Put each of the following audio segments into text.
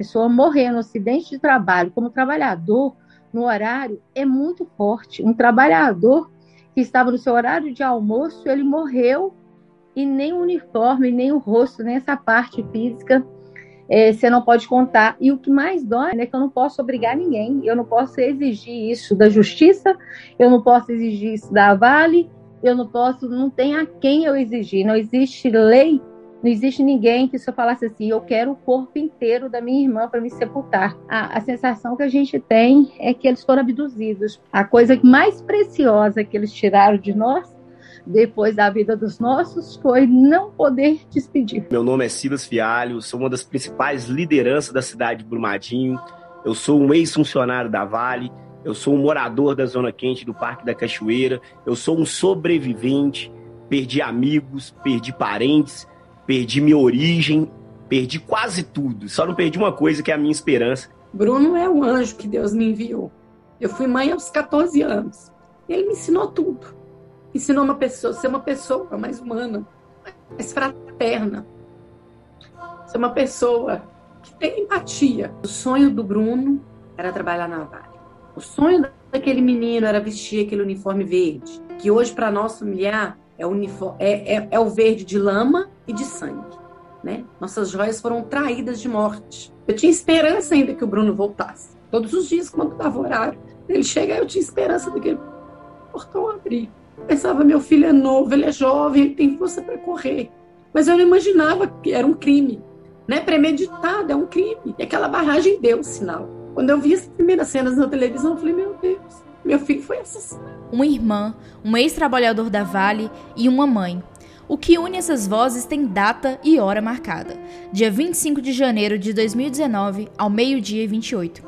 pessoa morrer no acidente de trabalho como trabalhador no horário é muito forte. Um trabalhador que estava no seu horário de almoço, ele morreu e nem o uniforme, nem o rosto, nem essa parte física é, você não pode contar. E o que mais dói é que eu não posso obrigar ninguém, eu não posso exigir isso da justiça, eu não posso exigir isso da Vale, eu não posso, não tem a quem eu exigir, não existe lei, não existe ninguém que eu falasse assim, eu quero o corpo inteiro da minha irmã para me sepultar. A, a sensação que a gente tem é que eles foram abduzidos. A coisa mais preciosa que eles tiraram de nós depois da vida dos nossos foi não poder despedir. Meu nome é Silas Fialho, sou uma das principais lideranças da cidade de Brumadinho. Eu sou um ex-funcionário da Vale, eu sou um morador da Zona Quente do Parque da Cachoeira, eu sou um sobrevivente, perdi amigos, perdi parentes, perdi minha origem, perdi quase tudo. Só não perdi uma coisa que é a minha esperança. Bruno é o anjo que Deus me enviou. Eu fui mãe aos 14 anos. Ele me ensinou tudo ensinou uma pessoa, ser uma pessoa mais humana, mais fraterna, ser uma pessoa que tem empatia. O sonho do Bruno era trabalhar na Vale. O sonho daquele menino era vestir aquele uniforme verde, que hoje para nós familiar é uniforme, é, é, é o verde de lama e de sangue. Né? Nossas joias foram traídas de morte. Eu tinha esperança ainda que o Bruno voltasse. Todos os dias, quando dava horário, ele chega, eu tinha esperança daquele portão abrir. Pensava, meu filho é novo, ele é jovem, ele tem força para correr. Mas eu não imaginava que era um crime. Né? Premeditado, é um crime. E aquela barragem deu o sinal. Quando eu vi as primeiras cenas na televisão, eu falei, meu Deus, meu filho foi assassinado. Uma irmã, um ex-trabalhador da Vale e uma mãe. O que une essas vozes tem data e hora marcada. Dia 25 de janeiro de 2019, ao meio-dia e 28.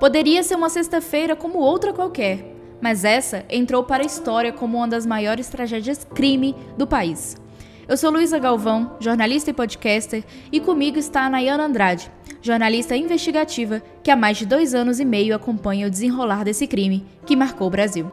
Poderia ser uma sexta-feira como outra qualquer, mas essa entrou para a história como uma das maiores tragédias crime do país. Eu sou Luísa Galvão, jornalista e podcaster, e comigo está a Nayana Andrade, jornalista investigativa que há mais de dois anos e meio acompanha o desenrolar desse crime que marcou o Brasil.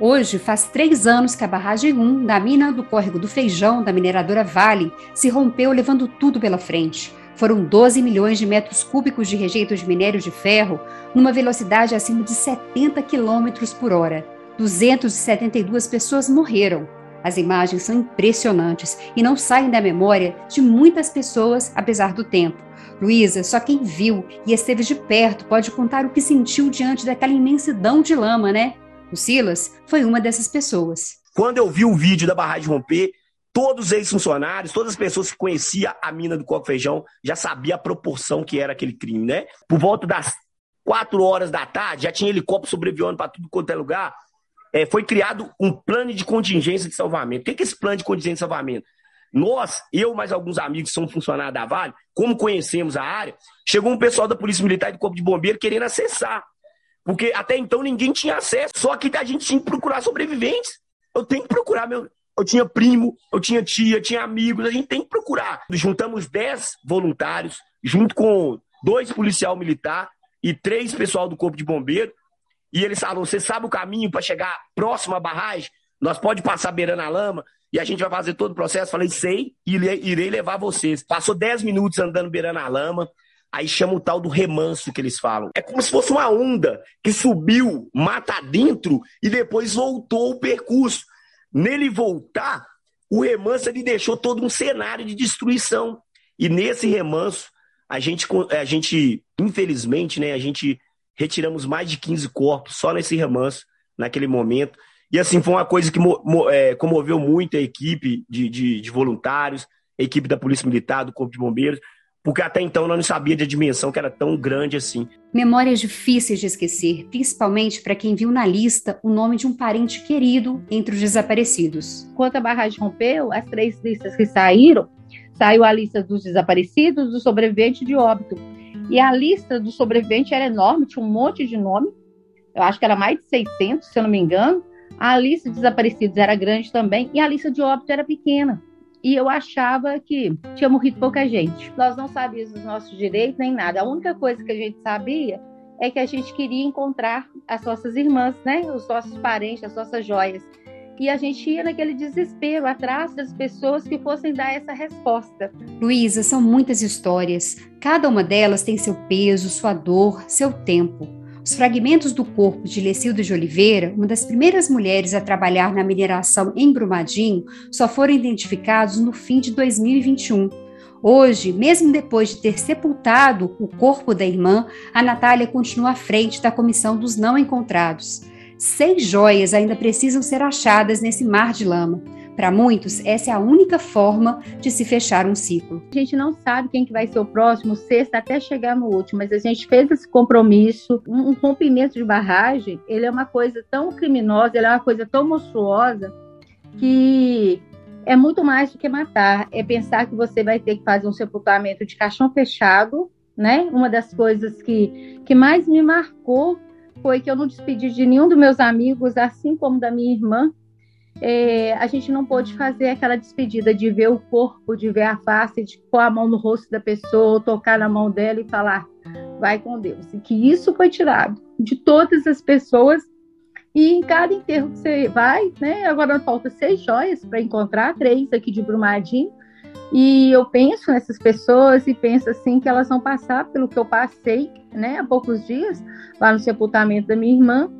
Hoje faz três anos que a barragem 1 da mina do córrego do Feijão, da mineradora Vale, se rompeu levando tudo pela frente. Foram 12 milhões de metros cúbicos de rejeito de minério de ferro, numa velocidade acima de 70 quilômetros por hora. 272 pessoas morreram. As imagens são impressionantes e não saem da memória de muitas pessoas, apesar do tempo. Luísa, só quem viu e esteve de perto pode contar o que sentiu diante daquela imensidão de lama, né? O Silas foi uma dessas pessoas. Quando eu vi o vídeo da barragem romper, todos os ex-funcionários, todas as pessoas que conheciam a mina do Coco Feijão já sabia a proporção que era aquele crime, né? Por volta das quatro horas da tarde, já tinha helicóptero sobrevoando para tudo quanto é lugar. É, foi criado um plano de contingência de salvamento. O que é esse plano de contingência de salvamento? Nós, eu mais alguns amigos que são funcionários da Vale, como conhecemos a área, chegou um pessoal da Polícia Militar e do Corpo de Bombeiro querendo acessar porque até então ninguém tinha acesso, só que a gente tinha que procurar sobreviventes. Eu tenho que procurar meu. Eu tinha primo, eu tinha tia, tinha amigos, a gente tem que procurar. Juntamos 10 voluntários, junto com dois policial militar e três pessoal do Corpo de Bombeiro. E eles falaram: você sabe o caminho para chegar próximo à barragem? Nós pode passar beirando a lama e a gente vai fazer todo o processo. Falei, sei, e irei levar vocês. Passou 10 minutos andando beirando a lama. Aí chama o tal do remanso que eles falam. É como se fosse uma onda que subiu mata dentro e depois voltou o percurso. Nele voltar, o remanso ele deixou todo um cenário de destruição. E nesse remanso, a gente, a gente infelizmente, né, a gente retiramos mais de 15 corpos só nesse remanso, naquele momento. E assim, foi uma coisa que é, comoveu muito a equipe de, de, de voluntários, a equipe da Polícia Militar, do Corpo de Bombeiros, porque até então eu não sabia da dimensão que era tão grande assim. Memórias difíceis de esquecer, principalmente para quem viu na lista o nome de um parente querido entre os desaparecidos. Quando a barragem rompeu, as três listas que saíram, saiu a lista dos desaparecidos, do sobrevivente de óbito. E a lista do sobrevivente era enorme, tinha um monte de nome. Eu acho que era mais de 600, se eu não me engano. A lista de desaparecidos era grande também e a lista de óbito era pequena e eu achava que tinha morrido pouca gente. Nós não sabíamos os nossos direitos nem nada. A única coisa que a gente sabia é que a gente queria encontrar as nossas irmãs, né? Os nossos parentes, as nossas joias. E a gente ia naquele desespero atrás das pessoas que fossem dar essa resposta. Luísa, são muitas histórias. Cada uma delas tem seu peso, sua dor, seu tempo. Os fragmentos do corpo de Lecilda de Oliveira, uma das primeiras mulheres a trabalhar na mineração em Brumadinho, só foram identificados no fim de 2021. Hoje, mesmo depois de ter sepultado o corpo da irmã, a Natália continua à frente da comissão dos não encontrados. Seis joias ainda precisam ser achadas nesse mar de lama. Para muitos, essa é a única forma de se fechar um ciclo. A gente não sabe quem que vai ser o próximo, sexta até chegar no último, mas a gente fez esse compromisso. Um, um rompimento de barragem, ele é uma coisa tão criminosa, ele é uma coisa tão monstruosa que é muito mais do que matar. É pensar que você vai ter que fazer um sepultamento de caixão fechado, né? Uma das coisas que, que mais me marcou foi que eu não despedi de nenhum dos meus amigos, assim como da minha irmã. É, a gente não pôde fazer aquela despedida de ver o corpo, de ver a face, de pôr a mão no rosto da pessoa, tocar na mão dela e falar, vai com Deus. E que isso foi tirado de todas as pessoas e em cada enterro que você vai, né? Agora falta seis joias para encontrar, três aqui de Brumadinho. E eu penso nessas pessoas e penso assim que elas vão passar pelo que eu passei, né, há poucos dias, lá no sepultamento da minha irmã,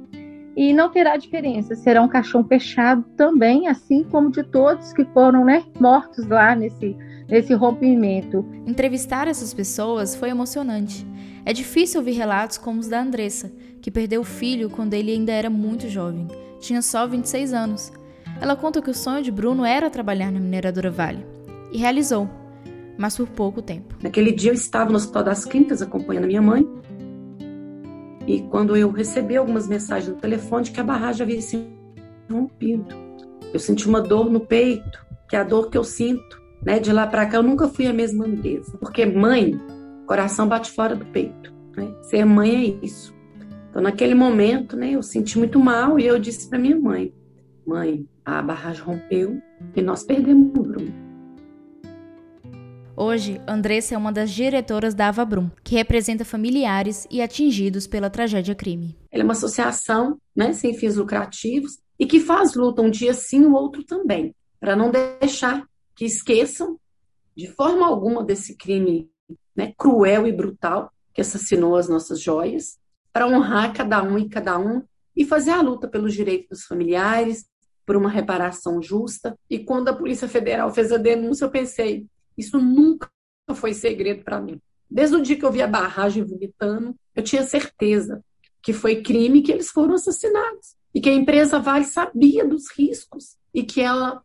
e não terá diferença, será um caixão fechado também, assim como de todos que foram, né, mortos lá nesse nesse rompimento. Entrevistar essas pessoas foi emocionante. É difícil ouvir relatos como os da Andressa, que perdeu o filho quando ele ainda era muito jovem, tinha só 26 anos. Ela conta que o sonho de Bruno era trabalhar na mineradora Vale, e realizou, mas por pouco tempo. Naquele dia eu estava no Hospital das Clínicas acompanhando a minha mãe, e quando eu recebi algumas mensagens no telefone de que a barragem havia se rompido, eu senti uma dor no peito, que é a dor que eu sinto. Né? De lá para cá eu nunca fui a mesma Andresa, porque mãe, coração bate fora do peito. Né? Ser mãe é isso. Então, naquele momento, né, eu senti muito mal e eu disse para minha mãe: Mãe, a barragem rompeu e nós perdemos o Bruno. Hoje, Andressa é uma das diretoras da Avabrum, que representa familiares e atingidos pela tragédia crime. Ela é uma associação né, sem fins lucrativos e que faz luta um dia sim, o outro também, para não deixar que esqueçam de forma alguma desse crime né, cruel e brutal que assassinou as nossas joias para honrar cada um e cada um e fazer a luta pelos direitos dos familiares, por uma reparação justa. E quando a Polícia Federal fez a denúncia, eu pensei: isso nunca foi segredo para mim. Desde o dia que eu vi a barragem vomitando, eu tinha certeza que foi crime que eles foram assassinados e que a empresa Vale sabia dos riscos e que ela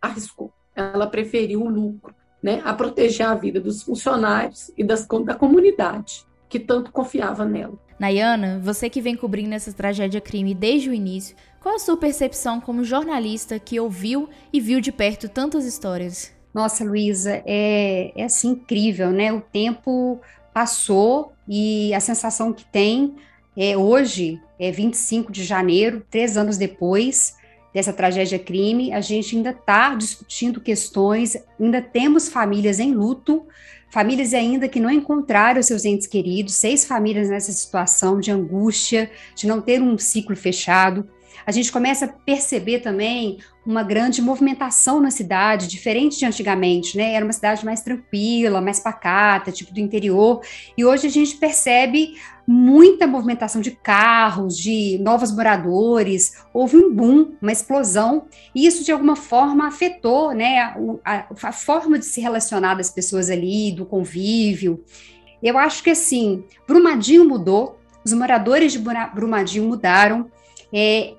arriscou. Ela preferiu o lucro, né, a proteger a vida dos funcionários e das, da comunidade que tanto confiava nela. Nayana, você que vem cobrindo essa tragédia crime desde o início, qual a sua percepção como jornalista que ouviu e viu de perto tantas histórias? Nossa, Luísa, é, é assim incrível, né? O tempo passou e a sensação que tem é hoje, é 25 de janeiro, três anos depois dessa tragédia crime, a gente ainda está discutindo questões, ainda temos famílias em luto, famílias ainda que não encontraram seus entes queridos, seis famílias nessa situação de angústia, de não ter um ciclo fechado. A gente começa a perceber também uma grande movimentação na cidade, diferente de antigamente, né? Era uma cidade mais tranquila, mais pacata, tipo do interior, e hoje a gente percebe muita movimentação de carros, de novos moradores, houve um boom, uma explosão, e isso de alguma forma afetou né, a, a, forma de se relacionar das pessoas ali, do convívio. Eu acho que assim, Brumadinho mudou, os moradores de Brumadinho mudaram, é,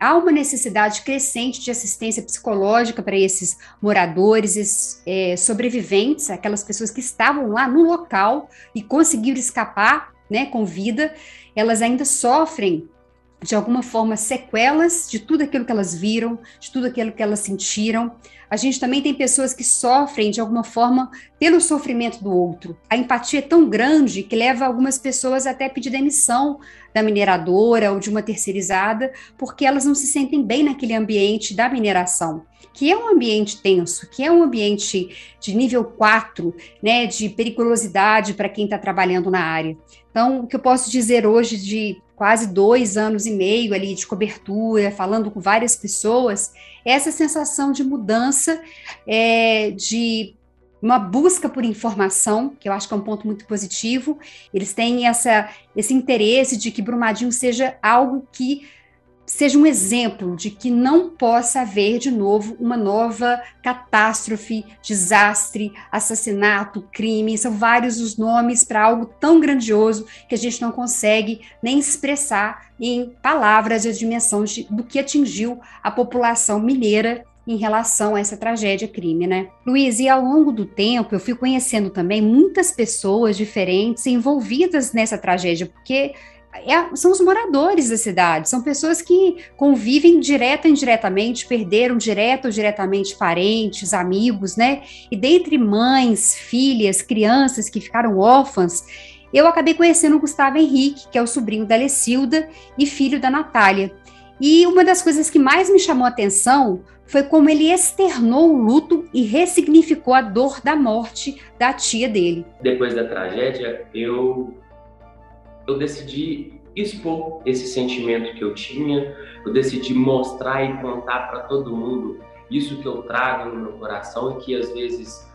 há uma necessidade crescente de assistência psicológica para esses moradores, esses, é, sobreviventes, aquelas pessoas que estavam lá no local e conseguiram escapar né, com vida, elas ainda sofrem de alguma forma sequelas de tudo aquilo que elas viram, de tudo aquilo que elas sentiram. a gente também tem pessoas que sofrem de alguma forma pelo sofrimento do outro. A empatia é tão grande que leva algumas pessoas até a pedir demissão da mineradora ou de uma terceirizada, porque elas não se sentem bem naquele ambiente da mineração, que é um ambiente tenso, que é um ambiente de nível 4, né, de periculosidade para quem está trabalhando na área. Então, o que eu posso dizer hoje de quase dois anos e meio ali de cobertura, falando com várias pessoas, é essa sensação de mudança, é, de uma busca por informação, que eu acho que é um ponto muito positivo. Eles têm essa, esse interesse de que Brumadinho seja algo que seja um exemplo de que não possa haver de novo uma nova catástrofe, desastre, assassinato, crime. São vários os nomes para algo tão grandioso que a gente não consegue nem expressar em palavras a dimensão de, do que atingiu a população mineira em relação a essa tragédia crime, né? Luiz, e ao longo do tempo eu fui conhecendo também muitas pessoas diferentes envolvidas nessa tragédia, porque é, são os moradores da cidade, são pessoas que convivem direta e indiretamente, perderam direto ou diretamente parentes, amigos, né? E dentre mães, filhas, crianças que ficaram órfãs, eu acabei conhecendo o Gustavo Henrique, que é o sobrinho da Lecilda e filho da Natália. E uma das coisas que mais me chamou a atenção foi como ele externou o luto e ressignificou a dor da morte da tia dele. Depois da tragédia, eu eu decidi expor esse sentimento que eu tinha, eu decidi mostrar e contar para todo mundo isso que eu trago no meu coração e que às vezes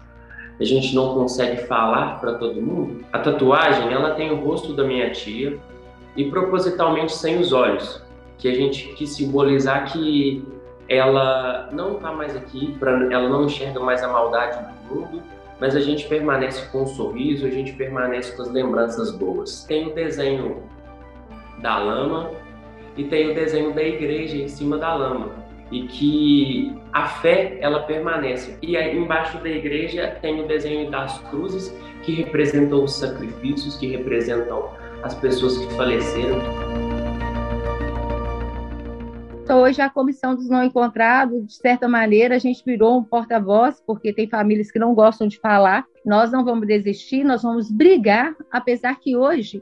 a gente não consegue falar para todo mundo. A tatuagem, ela tem o rosto da minha tia e propositalmente sem os olhos que a gente quis simbolizar que ela não está mais aqui, pra, ela não enxerga mais a maldade do mundo, mas a gente permanece com um sorriso, a gente permanece com as lembranças boas. Tem o desenho da lama e tem o desenho da igreja em cima da lama e que a fé ela permanece. E aí, embaixo da igreja tem o desenho das cruzes que representam os sacrifícios, que representam as pessoas que faleceram. Então, hoje a comissão dos não encontrados, de certa maneira, a gente virou um porta-voz, porque tem famílias que não gostam de falar. Nós não vamos desistir, nós vamos brigar, apesar que hoje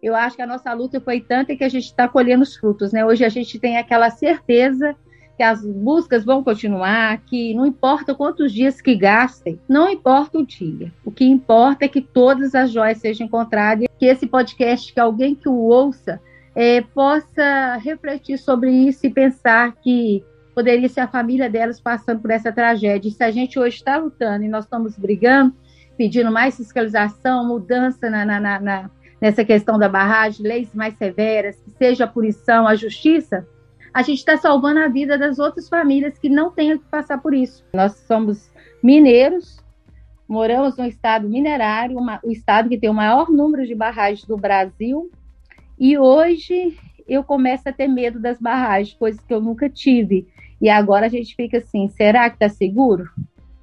eu acho que a nossa luta foi tanta que a gente está colhendo os frutos, né? Hoje a gente tem aquela certeza que as buscas vão continuar, que não importa quantos dias que gastem, não importa o dia. O que importa é que todas as joias sejam encontradas, que esse podcast, que alguém que o ouça, é, possa refletir sobre isso e pensar que poderia ser a família delas passando por essa tragédia. E se a gente hoje está lutando e nós estamos brigando, pedindo mais fiscalização, mudança na, na, na, nessa questão da barragem, leis mais severas, que seja a punição, a justiça, a gente está salvando a vida das outras famílias que não tenham que passar por isso. Nós somos mineiros, moramos no estado minerário, uma, o estado que tem o maior número de barragens do Brasil, e hoje eu começo a ter medo das barragens, coisas que eu nunca tive. E agora a gente fica assim: será que está seguro?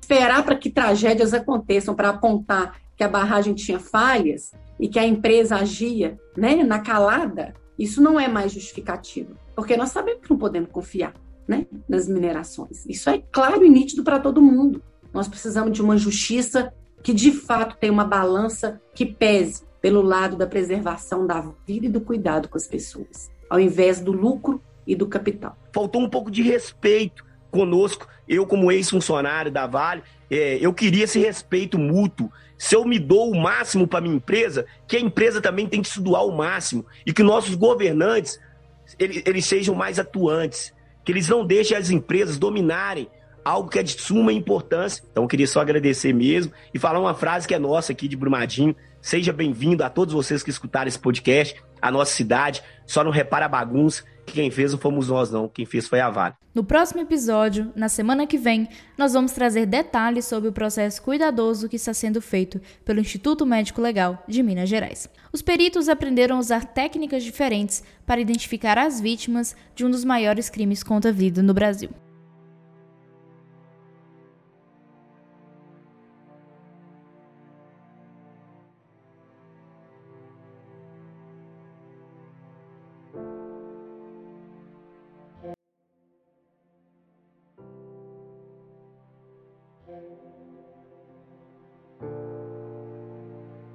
Esperar para que tragédias aconteçam para apontar que a barragem tinha falhas e que a empresa agia né, na calada, isso não é mais justificativo. Porque nós sabemos que não podemos confiar né, nas minerações. Isso é claro e nítido para todo mundo. Nós precisamos de uma justiça que de fato tenha uma balança que pese pelo lado da preservação da vida e do cuidado com as pessoas, ao invés do lucro e do capital. Faltou um pouco de respeito conosco, eu como ex-funcionário da Vale, é, eu queria esse respeito mútuo. Se eu me dou o máximo para minha empresa, que a empresa também tem que se doar o máximo e que nossos governantes eles, eles sejam mais atuantes, que eles não deixem as empresas dominarem algo que é de suma importância. Então, eu queria só agradecer mesmo e falar uma frase que é nossa aqui de Brumadinho. Seja bem-vindo a todos vocês que escutaram esse podcast, a nossa cidade. Só não repara a bagunça, que quem fez não fomos nós, não. Quem fez foi a Vale. No próximo episódio, na semana que vem, nós vamos trazer detalhes sobre o processo cuidadoso que está sendo feito pelo Instituto Médico Legal de Minas Gerais. Os peritos aprenderam a usar técnicas diferentes para identificar as vítimas de um dos maiores crimes contra a vida no Brasil.